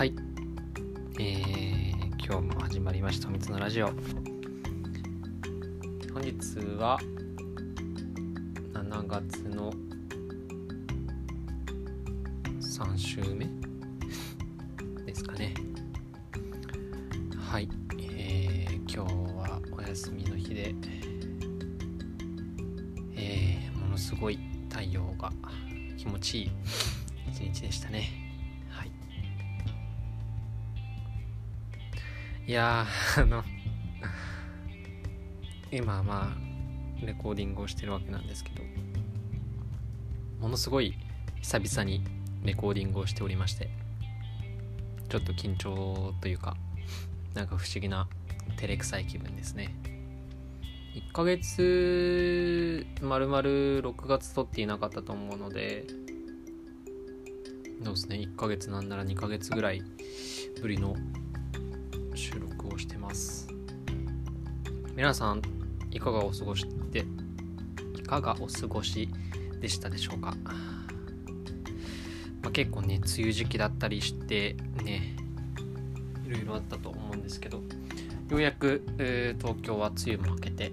はい。えー、今日も始まりました、みつのラジオ。本日は、7月の3週目ですかね。はい。えー、今日はお休みの日で、えー、ものすごい太陽が気持ちいい一日でしたね。いや、あの、今まあ、レコーディングをしてるわけなんですけど、ものすごい久々にレコーディングをしておりまして、ちょっと緊張というか、なんか不思議な照れくさい気分ですね。1ヶ月、まるまる6月撮っていなかったと思うので、そうですね、1ヶ月なんなら2ヶ月ぐらいぶりの皆さん、いかがお過ごしで、いかがお過ごしでしたでしょうか？まあ、結構ね、梅雨時期だったりして、ね、いろいろあったと思うんですけど、ようやく、えー東京は梅雨も明けて、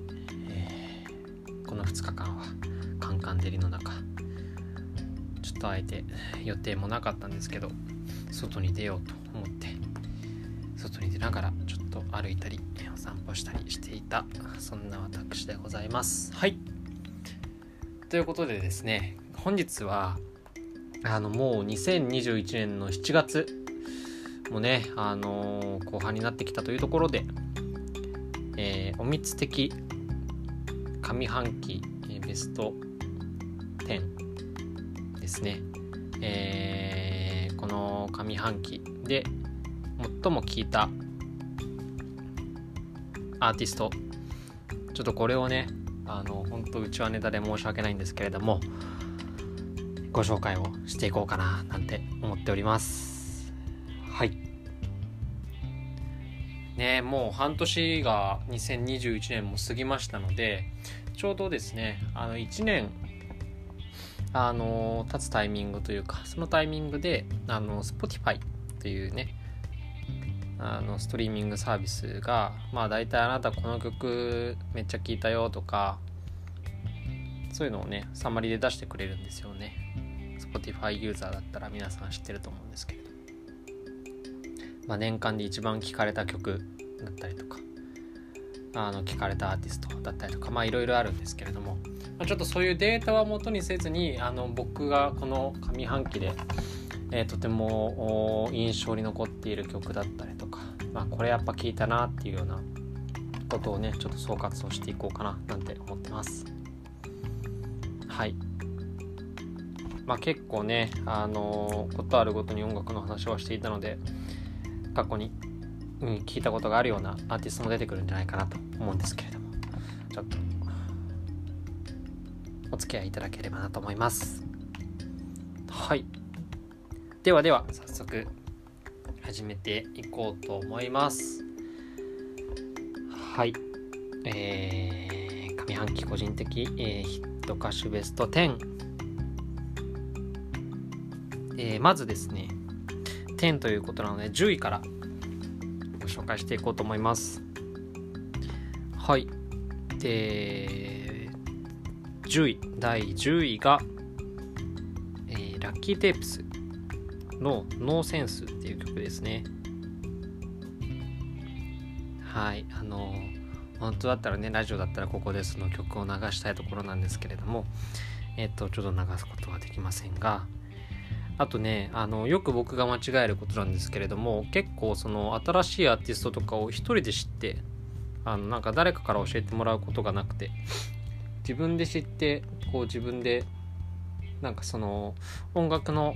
えーこの2日間はカンカン照りの中、ちょっとあえて予定もなかったんですけど、外に出ようと思って、外に出ながらちょっと歩いたり散歩したりしていたそんな私でございます。はい。ということでですね本日はあのもう2021年の7月もねあのー後半になってきたというところで、えーおみつ的上半期えーベスト10ですね、えーこの上半期で最も聴いたアーティスト。ちょっとこれをねあの本当うちはネタで申し訳ないんですけれどもご紹介をしていこうかななんて思っております。はい。ねもう半年が2021年も過ぎましたのでちょうどですねあの1年あの経つタイミングというかそのタイミングであの Spotify というねあのストリーミングサービスがまあ大体あなたこの曲めっちゃ聴いたよとかそういうのをねサマリで出してくれるんですよね。Spotify ユーザーだったら皆さん知ってると思うんですけれど、まあ、年間で一番聴かれた曲だったりとかあの聴かれたアーティストだったりとかまあいろいろあるんですけれども、まあ、ちょっとそういうデータは元にせずにあの僕がこの上半期でえーとても印象に残っている曲だったり、まあ、これやっぱ聴いたなっていうようなことをねちょっと総括をしていこうかななんて思ってます。はい。まあ結構ねあのーことあるごとに音楽の話はしていたので過去に、うん、聞いたことがあるようなアーティストも出てくるんじゃないかなと思うんですけれども。ちょっとお付き合いいただければなと思います。はい。ではでは早速始めていこうと思います。はい。えー、上半期個人的、えーヒット歌手ベスト10、えーまずですね10ということなので10位からご紹介していこうと思います。はい。で10位第10位が、えーラッキーテープスのノーセンスっていう曲ですね。はい、あの本当だったらね、ラジオだったらここでその曲を流したいところなんですけれども、えっ、と、ちょっと流すことはできませんが、あとね、あの、よく僕が間違えることなんですけれども、結構その新しいアーティストとかを一人で知って、あの、なんか誰かから教えてもらうことがなくて、自分で知って、こう自分で、なんかその音楽の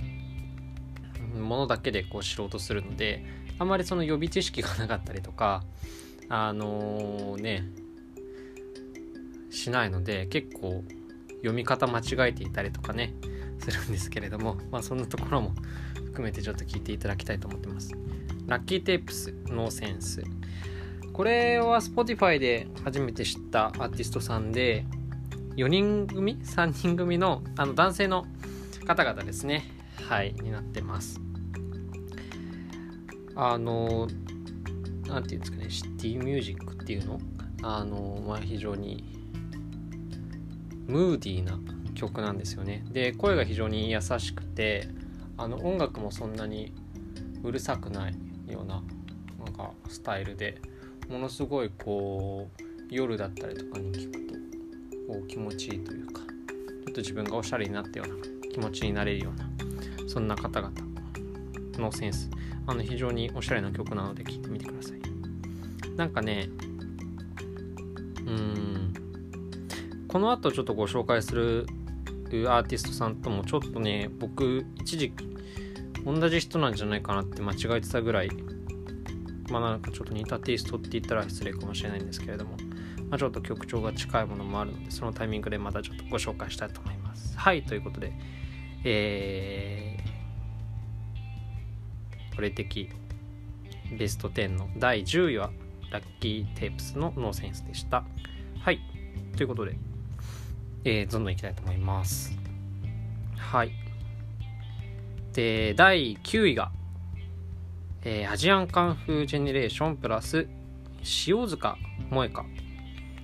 ものだけでこう知ろうとするのであまりその予備知識がなかったりとかあのねしないので結構読み方間違えていたりとかねするんですけれどもまあそんなところも含めてちょっと聞いていただきたいと思ってます。ラッキーテープスノーセンス。これは Spotify で初めて知ったアーティストさんで4人組？3人組のあの男性の方々ですね。はいになってます。あの何て言うんですかねシティミュージックっていうの？あのまあ非常にムーディーな曲なんですよね。で声が非常に優しくてあの音楽もそんなにうるさくないようななんかスタイルでものすごいこう夜だったりとかに聞くとこう気持ちいいというかちょっと自分がおしゃれになったような気持ちになれるようなそんな方々のセンス。あの非常におしゃれな曲なので聴いてみてください。なんかねうん。この後ちょっとご紹介するアーティストさんともちょっとね僕一時期同じ人なんじゃないかなって間違えてたぐらい。まあなんかちょっと似たテイストって言ったら失礼かもしれないんですけれども、まあ、ちょっと曲調が近いものもあるのでそのタイミングでまたちょっとご紹介したいと思います。はいということでえー、これ的ベスト10の第10位はラッキーテープスのノーセンスでした。はい。ということでえー、どんどんいきたいと思います。はい。で第9位がえー、アジアンカンフージェネレーションプラス塩塚萌香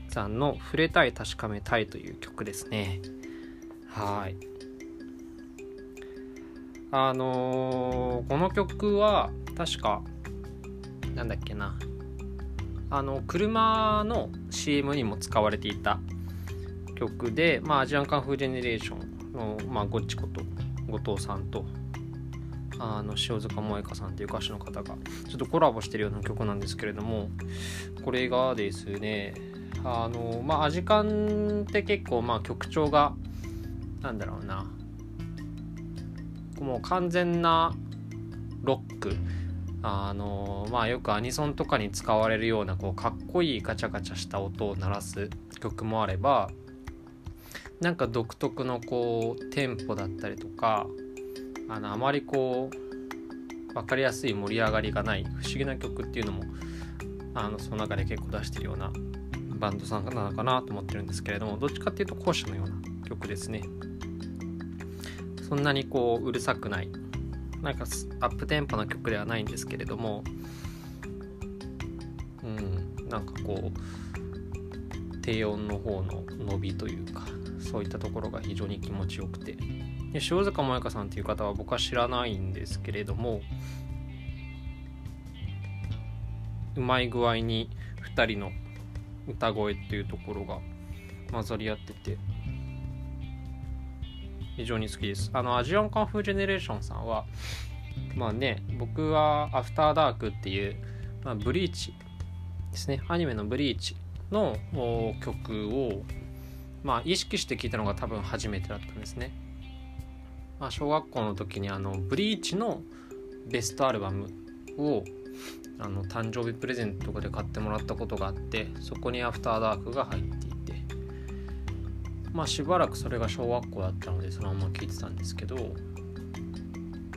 さんの「触れたい確かめたい」という曲ですね。はい。あのー、この曲は確かなんだっけな。あの車の CM にも使われていた曲で、まあ、アジアンカンフージェネレーションの、まあ、ゴッチこと後藤さんとあの塩塚萌香さんっていう歌手の方がちょっとコラボしてるような曲なんですけれどもこれがですねあのまあアジカンって結構まあ曲調がなんだろうな。もう完全なロック。あのまあよくアニソンとかに使われるようなこうかっこいいガチャガチャした音を鳴らす曲もあればなんか独特のこうテンポだったりとかあのあまりこう分かりやすい盛り上がりがない不思議な曲っていうのもあのその中で結構出してるようなバンドさんなのかなと思ってるんですけれどもどっちかっていうと後者のような曲ですね。そんなにこううるさくない。なんかアップテンポな曲ではないんですけれども。うんなんかこう低音の方の伸びというかそういったところが非常に気持ちよくて。で塩塚萌香さんっていう方は僕は知らないんですけれどもうまい具合に2人の歌声っていうところが混ざり合ってて。非常に好きです。あのアジアンカンフージェネレーションさんはまあね僕はアフターダークっていう、まあ、ブリーチですね。アニメのブリーチの曲をまあ意識して聴いたのが多分初めてだったんですね。まあ、小学校の時にあのブリーチのベストアルバムをあの誕生日プレゼントとかで買ってもらったことがあってそこに「アフターダーク」が入っまあしばらくそれが小学校だったのでそのまま聴いてたんですけど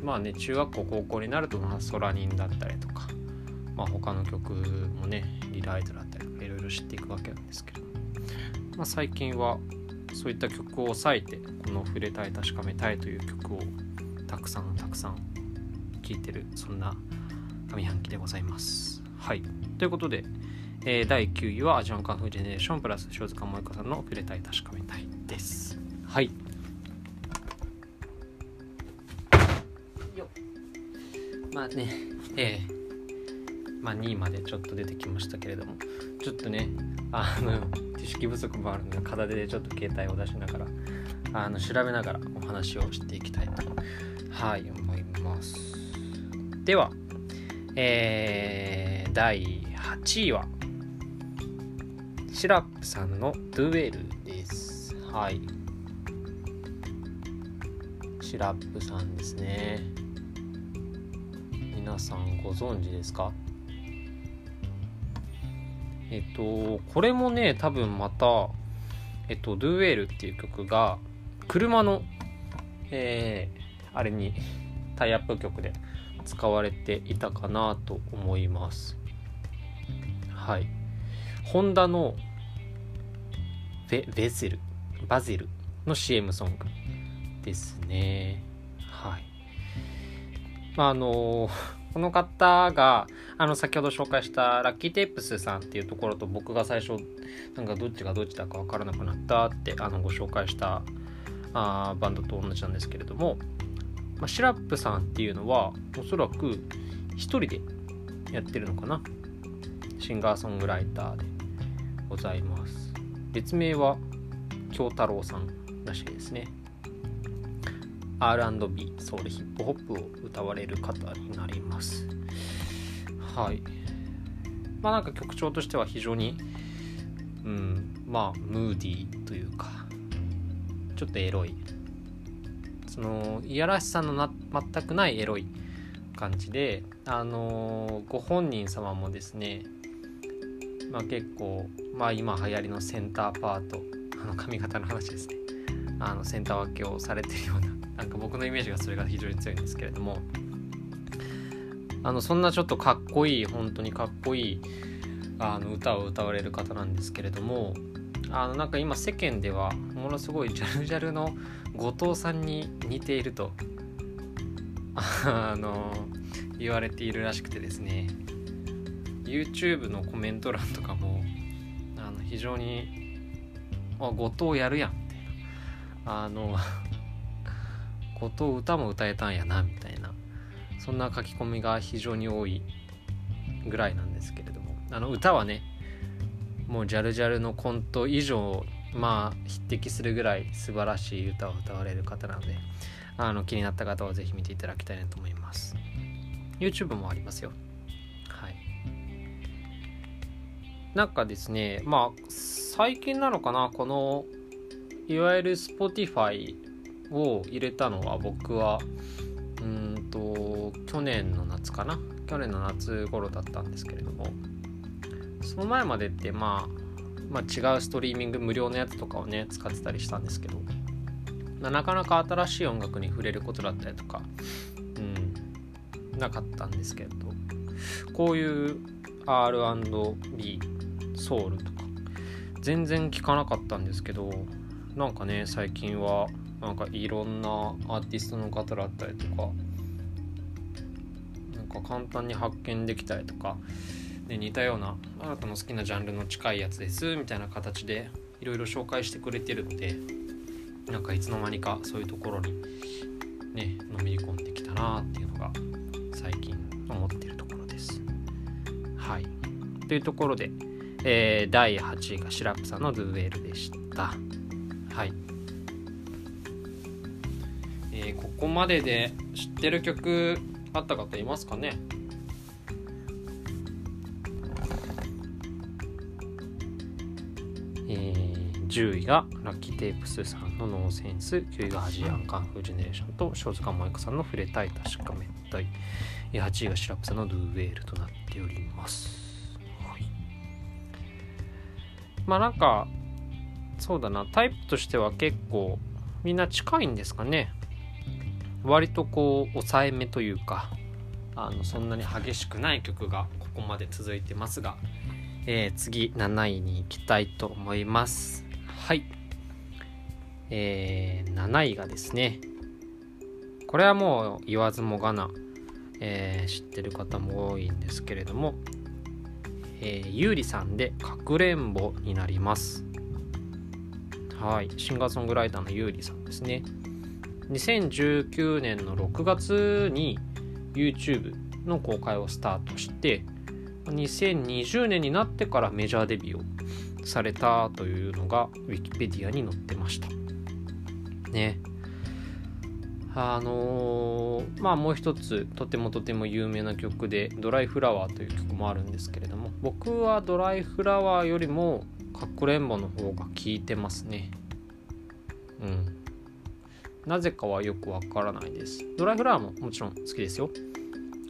まあね中学校高校になるとまあソラニンだったりとかまあ他の曲もねリライトだったりとかいろいろ知っていくわけなんですけどまあ最近はそういった曲を抑えてこの「触れたい確かめたい」という曲をたくさんたくさん聴いてるそんな上半期でございます。はい。ということで、えー、第9位はアジアンカンフージェネレーションプラス塩塚萌香さんの「触れたい確かめたい」です。はい。まあねえー、まあ2位までちょっと出てきましたけれどもちょっとねあの知識不足もあるので片手でちょっと携帯を出しながらあの調べながらお話をしていきたいとはい思います。ではえー、第8位はシラップさんのドゥエルですはいシラップさんですね皆さんご存知ですか？えっと、これもね、多分また、えっと、ドゥエールっていう曲が、車の、えー、あれに、タイアップ曲で使われていたかなと思います。はい。ホンダのベベゼル、バゼルの CM ソングですね。はい。まあ、あの この方があの先ほど紹介したラッキーテープスさんっていうところと僕が最初なんかどっちがどっちだか分からなくなったってあのご紹介したあバンドと同じなんですけれども、まあ、シラップさんっていうのはおそらく一人でやってるのかなシンガーソングライターでございます別名は京太郎さんらしいですね。R&B ソウルヒップホップを歌われる方になります。はい。まあなんか曲調としては非常にうんまあムーディーというかちょっとエロい。そのいやらしさのな全くないエロい感じであのご本人様もですねまあ結構まあ今流行りのセンターパートあの髪型の話ですね。あのセンター分けをされてるようななんか僕のイメージがそれが非常に強いんですけれども。あのそんなちょっとかっこいい本当にかっこいいあの歌を歌われる方なんですけれどもあのなんか今世間ではものすごいジャルジャルの後藤さんに似ているとあの言われているらしくてですね。YouTube のコメント欄とかもあの非常に「あ後藤やるやん」みたいなあの 後藤歌も歌えたんやなみたいな。そんな書き込みが非常に多いぐらいなんですけれども。あの歌はねもうジャルジャルのコント以上まあ匹敵するぐらい素晴らしい歌を歌われる方なのであの気になった方は是非見ていただきたいなと思います。YouTube もありますよ。なんかですねまあ最近なのかなこのいわゆる Spotify を入れたのは僕はうんと去年の夏かな去年の夏頃だったんですけれどもその前までってまあ、まあ、違うストリーミング無料のやつとかをね使ってたりしたんですけど、まあ、なかなか新しい音楽に触れることだったりとか、うん、なかったんですけどこういう R&B ソウルとか全然聞かなかったんですけどなんかね最近はなんかいろんなアーティストの方だったりとかなんか簡単に発見できたりとかで似たようなあなたの好きなジャンルの近いやつですみたいな形でいろいろ紹介してくれてるのでなんかいつの間にかそういうところにねのめり込んできたなっていうのが最近思ってるところです。はいというところで、えー、第8位がシラップさんの「ドゥエル」でした。はい。えー、ここまでで知ってる曲あった方いますかね？えー、10位がラッキーテープスさんのノーセンス9位がアジアンカンフージェネレーションと塩塚萌子さんの触れたい確かめたい。8位がシラップさんのドゥーウェールとなっております、まあなんかそうだな。タイプとしては結構みんな近いんですかね。割とこう抑えめというかあのそんなに激しくない曲がここまで続いてますが、えー、次7位に行きたいと思います。はい。えー、7位がですねこれはもう言わずもがな、えー、知ってる方も多いんですけれども、えー、ゆうりさんで「かくれんぼ」になります。はい。シンガーソングライターのゆうりさんですね。2019年の6月に YouTube の公開をスタートして2020年になってからメジャーデビューをされたというのが Wikipedia に載ってました。ね。あのー、まあもう一つとてもとても有名な曲で「ドライフラワー」という曲もあるんですけれども僕はドライフラワーよりもかくれんぼの方が効いてますねうんなぜかはよくわからないです。ドライフラワーももちろん好きですよ。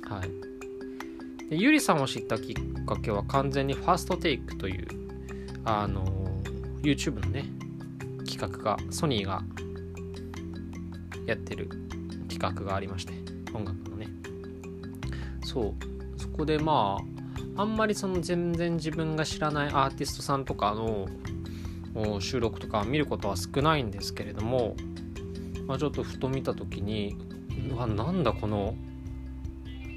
はい。でゆりさんを知ったきっかけは完全にファーストテイクという、あの、YouTube のね、企画が、ソニーがやってる企画がありまして、音楽のね。そう。そこでまあ、あんまりその全然自分が知らないアーティストさんとかの収録とか見ることは少ないんですけれどもまあ、ちょっとふと見た時にうわなんだこの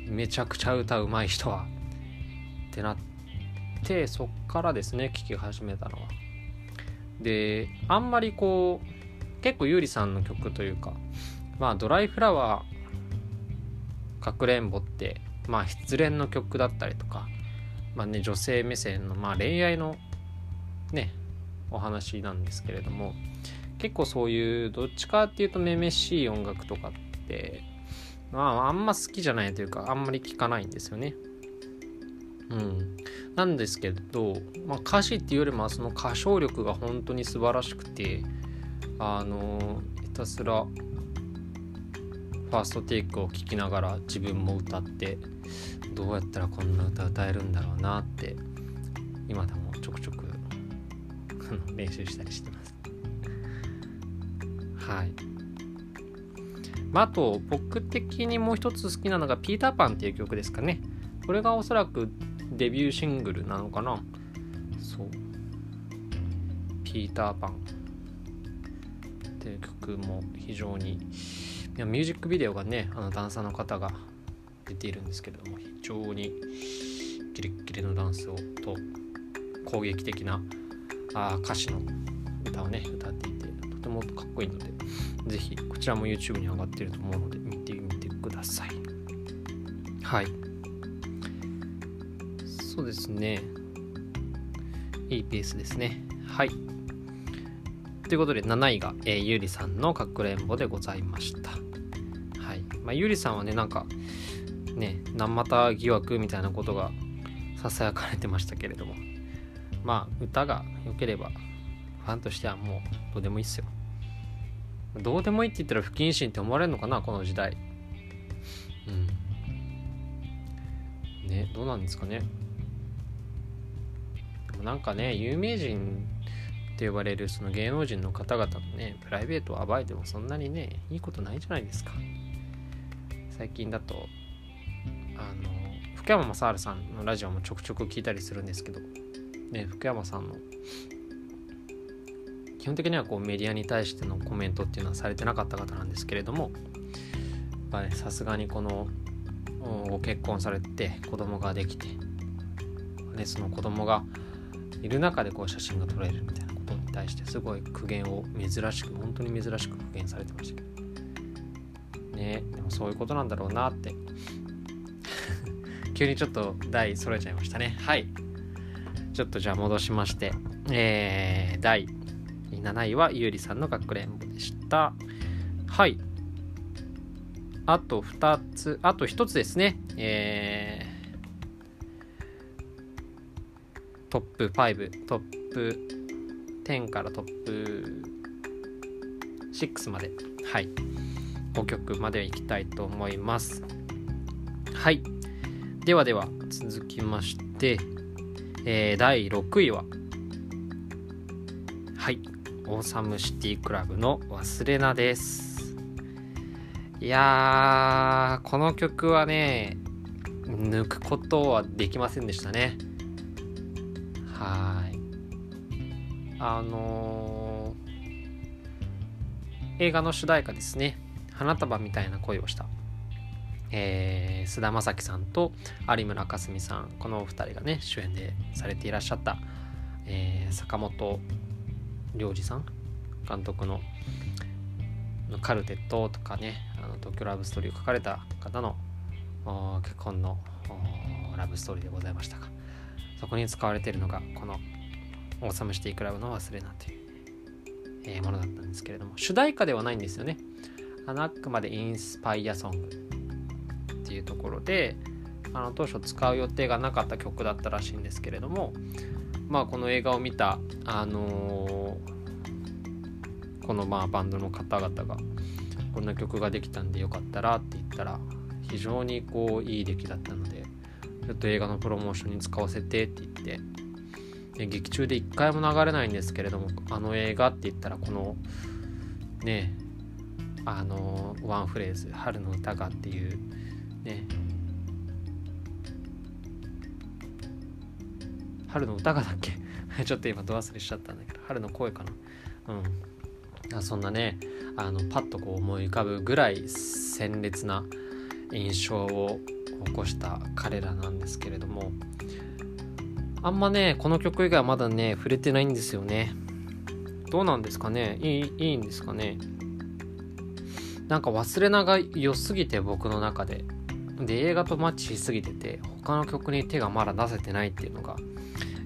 めちゃくちゃ歌うまい人はってなってそっからですね聴き始めたのはであんまりこう結構優里さんの曲というかまあ「ドライフラワーかくれんぼ」ってまあ失恋の曲だったりとかまあね女性目線のまあ恋愛のねお話なんですけれども結構そういうどっちかっていうとめめしい音楽とかってまああんま好きじゃないというかあんまり聞かないんですよね。うん、なんですけど、まあ、歌詞っていうよりもその歌唱力が本当に素晴らしくてあのひたすらファーストテイクを聴きながら自分も歌ってどうやったらこんな歌歌えるんだろうなって今でもちょくちょく 練習したりしてます。はい。まあ、あと僕的にもう一つ好きなのが「ピーターパン」っていう曲ですかね。これがおそらくデビューシングルなのかなそうピーターパンっていう曲も非常にミュージックビデオがねあのダンサーの方が出ているんですけれども非常にキレッキレのダンスをと攻撃的なあ歌詞の歌をね歌っていてとてもかっこいいので是非こちらも YouTube に上がっていると思うので見てみてくださいはいそうですね。いいペースですね。はい。ということで、7位が、えー、ゆりさんのかくれんぼでございました。はい。まあ、ゆりさんはね、なんか、ね、何股疑惑みたいなことがささやかれてましたけれども、まあ、歌が良ければ、ファンとしてはもう、どうでもいいっすよ。どうでもいいって言ったら不謹慎って思われるのかな、この時代。うん。ね、どうなんですかね。なんかね有名人って呼ばれるその芸能人の方々のねプライベートを暴いてもそんなにねいいことないじゃないですか。最近だとあの福山雅治さんのラジオもちょくちょく聞いたりするんですけどね福山さんの基本的にはこうメディアに対してのコメントっていうのはされてなかった方なんですけれどもさすがにこのご結婚されて子供ができて、ね、その子供がいる中でこう写真が撮れるみたいな。ことに対してすごい苦言を珍しく本当に珍しく苦言されてましたけどね。でもそういうことなんだろうなって。急にちょっと台揃えちゃいましたね。はい。ちょっとじゃあ戻しまして。えー、第7位はゆうりさん。のかくれんぼでしたはい。あと2つあと1つですね。えートップ5トップ10からトップ6まで。はい。5曲までいきたいと思います。はい。ではでは続きまして、えー、第6位ははい。オーサムシティクラブの「忘れな」です。いやーこの曲はね抜くことはできませんでしたね。はい。あのー、映画の主題歌ですね「花束みたいな恋をした」えー、菅田将暉さんと有村架純さん。このお二人がね主演でされていらっしゃった、えー、坂本龍二さん監督の「カルテット」とかねあの東京ラブストーリーを書かれた方の結婚のラブストーリーでございましたがそこに使われているのがこの「オーサムシティクラブの忘れな」という、え、ものだったんですけれども主題歌ではないんですよね。あのあくまでインスパイアソングっていうところであの当初使う予定がなかった曲だったらしいんですけれどもまあこの映画を見たあのー、このまあバンドの方々がこんな曲ができたんでよかったらって言ったら非常にこういい出来だったのでちょっと映画のプロモーションに使わせてって言って劇中で一回も流れないんですけれどもあの映画って言ったらこのねあのワンフレーズ「春の歌が」っていうね。春の歌がだっけ？ちょっと今ド忘れしちゃったんだけど春の声かな。うん。そんなねあのパッとこう思い浮かぶぐらい鮮烈な印象を起こした彼らなんですけれどもあんまねこの曲以外はまだね触れてないんですよね。どうなんですかね？いいいいんですかね？なんか忘れなが良すぎて僕の中で。で映画とマッチしすぎてて他の曲に手がまだ出せてないっていうのが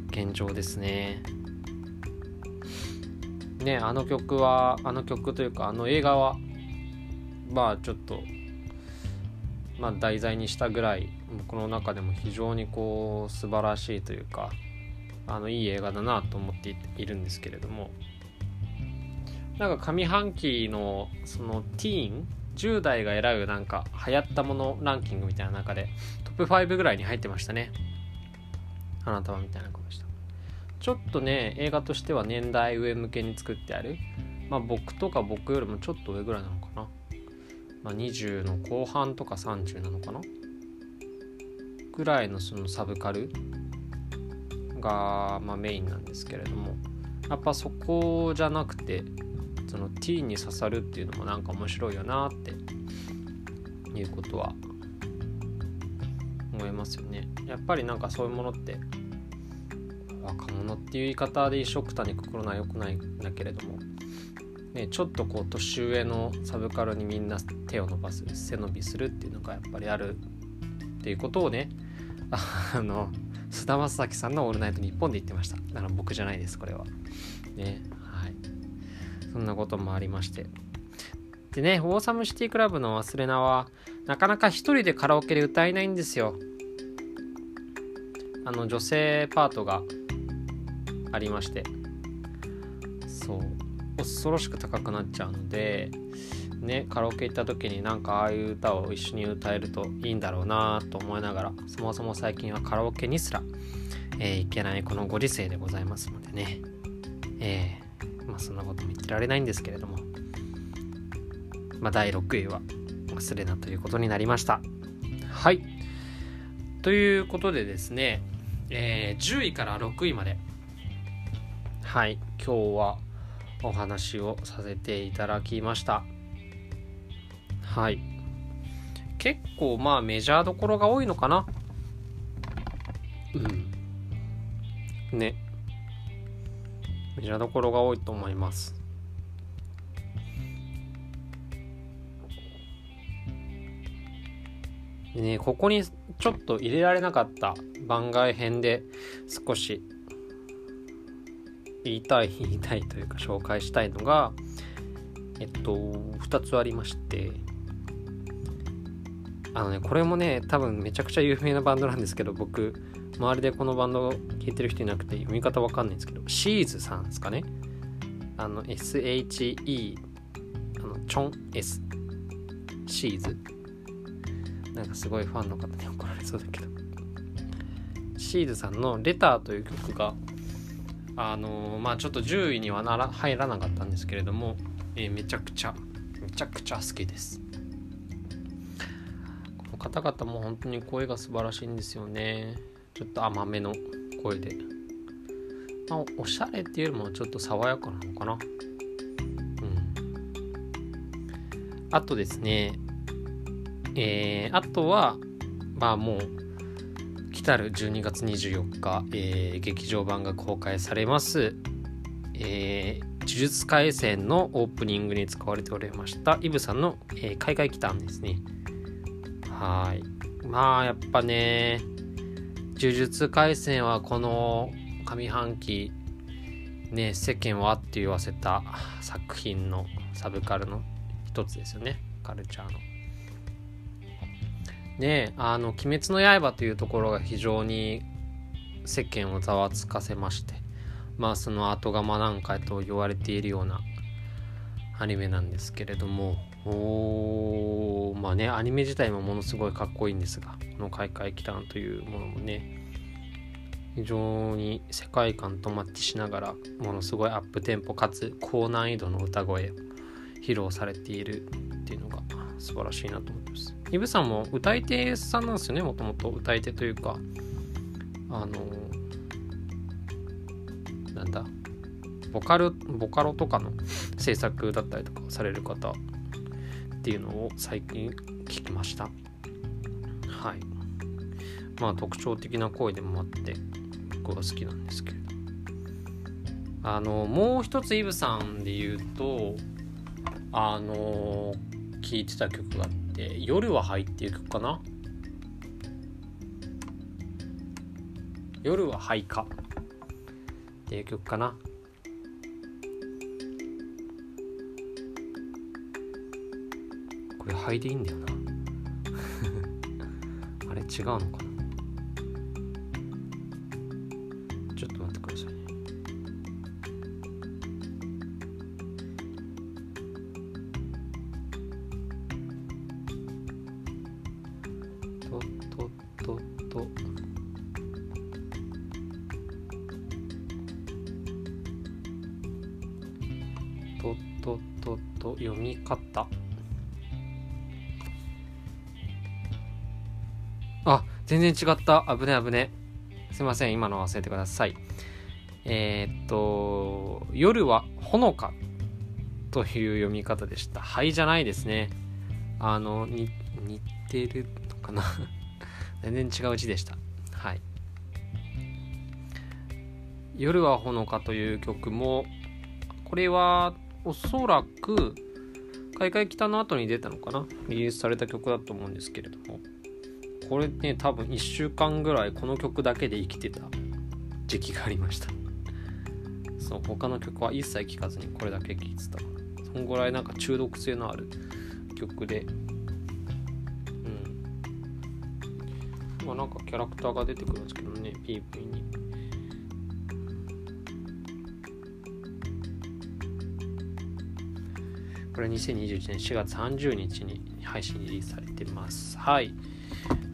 現状ですね。ねあの曲はあの曲というかあの映画はまあちょっとまあ題材にしたぐらい僕の中でも非常にこう素晴らしいというかあのいい映画だなと思っているんですけれども。なんか上半期のそのティーン10代が選ぶなんか流行ったものランキングみたいな中でトップ5ぐらいに入ってましたね。花束みたいなことでした。ちょっとね映画としては年代上向けに作ってある。まあ僕とか僕よりもちょっと上ぐらいなのか、まあ、20の後半とか30なのかな？ぐらいのそのサブカルが、まあ、メインなんですけれどもやっぱそこじゃなくてそのティーンに刺さるっていうのもなんか面白いよなっていうことは思いますよね。やっぱりなんかそういうものって若者っていう言い方で一緒くたにくくるのは良くないんだけれども、ね、ちょっとこう年上のサブカルにみんな手を伸ばす背伸びするっていうのがやっぱりあるっていうことをね あの菅田将暉さんの「オールナイトニッポン」で言ってました。あの僕じゃないですこれは。ねはい。そんなこともありまして。でねオーサムシティクラブの忘れ名はなかなか一人でカラオケで歌えないんですよ。あの女性パートがありまして。そう。恐ろしく高くなっちゃうのでねカラオケ行った時になんかああいう歌を一緒に歌えるといいんだろうなと思いながらそもそも最近はカラオケにすら、えー、行けないこのご時世でございますのでね。えー、まあそんなことも言ってられないんですけれどもまあ第6位は忘れなということになりました。はい。ということでですね、えー、10位から6位まで。はい。今日はお話をさせていただきました。はい。結構まあメジャーどころが多いのかな。うん。ね。メジャーどころが多いと思います。でねここにちょっと入れられなかった番外編で少し言いたい言いたいというか紹介したいのがえっと2つありまして。あのねこれもね多分めちゃくちゃ有名なバンドなんですけど僕周りでこのバンド聴いてる人いなくて読み方わかんないんですけどシーズさんですかね。あの SHE あのチョン S シーズ。なんかすごいファンの方に怒られそうだけど。シーズさんの「レター」という曲があのまあちょっと10位にはなら入らなかったんですけれども、えー、めちゃくちゃめちゃくちゃ好きです。この方々も本当に声が素晴らしいんですよね。ちょっと甘めの声で、まあ、おしゃれっていうよりもちょっと爽やかなのかな。うん。あとですねえー、あとはまあもう来る12月24日、えー、劇場版が公開されます、えー、呪術廻戦のオープニングに使われておりましたイブさんの、えー、海外期間ですね。はい。まあやっぱね呪術廻戦はこの上半期ね世間をあって言わせた作品のサブカルの一つですよね。カルチャーの。ねあの「鬼滅の刃」というところが非常に世間をざわつかせましてまあその後釜なんかと言われているようなアニメなんですけれどもおまあねアニメ自体もものすごいかっこいいんですがこの「開会期間」というものもね非常に世界観とマッチしながらものすごいアップテンポかつ高難易度の歌声を披露されているっていうのが素晴らしいなと思ってます。イブさんも歌い手さんなんですよね、もともと歌い手というか、あの、なんだ、ボカル、ボカロとかの制作だったりとかされる方っていうのを最近聞きました。はい。まあ特徴的な声でもあって僕は好きなんですけれどあのもう一つイブさんで言うとあの聴いてた曲があって「夜は入」っていくかな？夜は廃か。っていう曲かな。これ灰でいいんだよな。あれ違うのかな？とととと読み方。あ全然違った。危ね危ねすいません。今の忘れてください。えー、っと夜はほのかという読み方でした。はいじゃないですね。あのに似てるのかな。全然違う字でした。はい。夜はほのかという曲もこれはおそらく開会北の後に出たのかな？リリースされた曲だと思うんですけれども。これね多分1週間ぐらいこの曲だけで生きてた時期がありました。そう他の曲は一切聴かずにこれだけ聴いてた。そんぐらいなんか中毒性のある曲で。うん。まあなんかキャラクターが出てくるんですけどね PV に。これ2021年4月30日に配信リリースされてます。はい。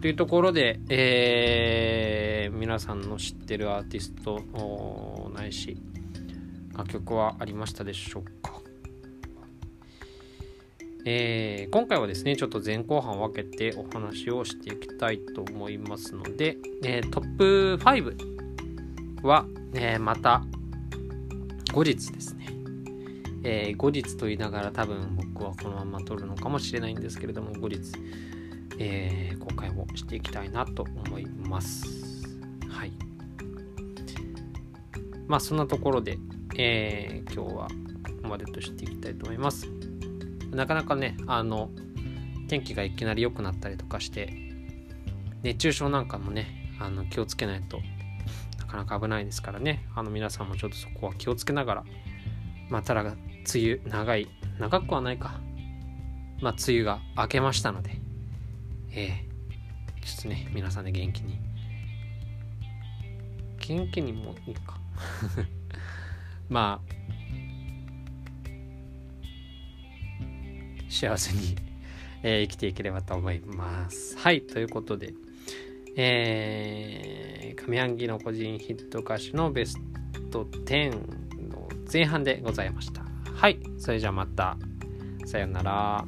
というところで、えー、皆さんの知ってるアーティストないし楽曲はありましたでしょうか、えー、今回はですねちょっと前後半分けてお話をしていきたいと思いますので、えー、トップ5は、えー、また後日ですね、えー、後日と言いながら多分僕はこのまま撮るのかもしれないんですけれども後日えー、公開をしていきたいなと思います。はい。まあそんなところで、えー、今日はここまでとしていきたいと思います。なかなかね、あの、天気がいきなり良くなったりとかして、熱中症なんかもね、あの気をつけないとなかなか危ないですからね、あの皆さんもちょっとそこは気をつけながら、まあ、ただ梅雨長い、長くはないか。まあ、梅雨が明けましたので、えー、ちょっとね、皆さんで元気に。元気にもいいか。まあ、幸せに、えー、生きていければと思います。はい、ということで、えー、上半期の個人ヒット歌手のベスト10の前半でございました。はい、それじゃあまた。さよなら。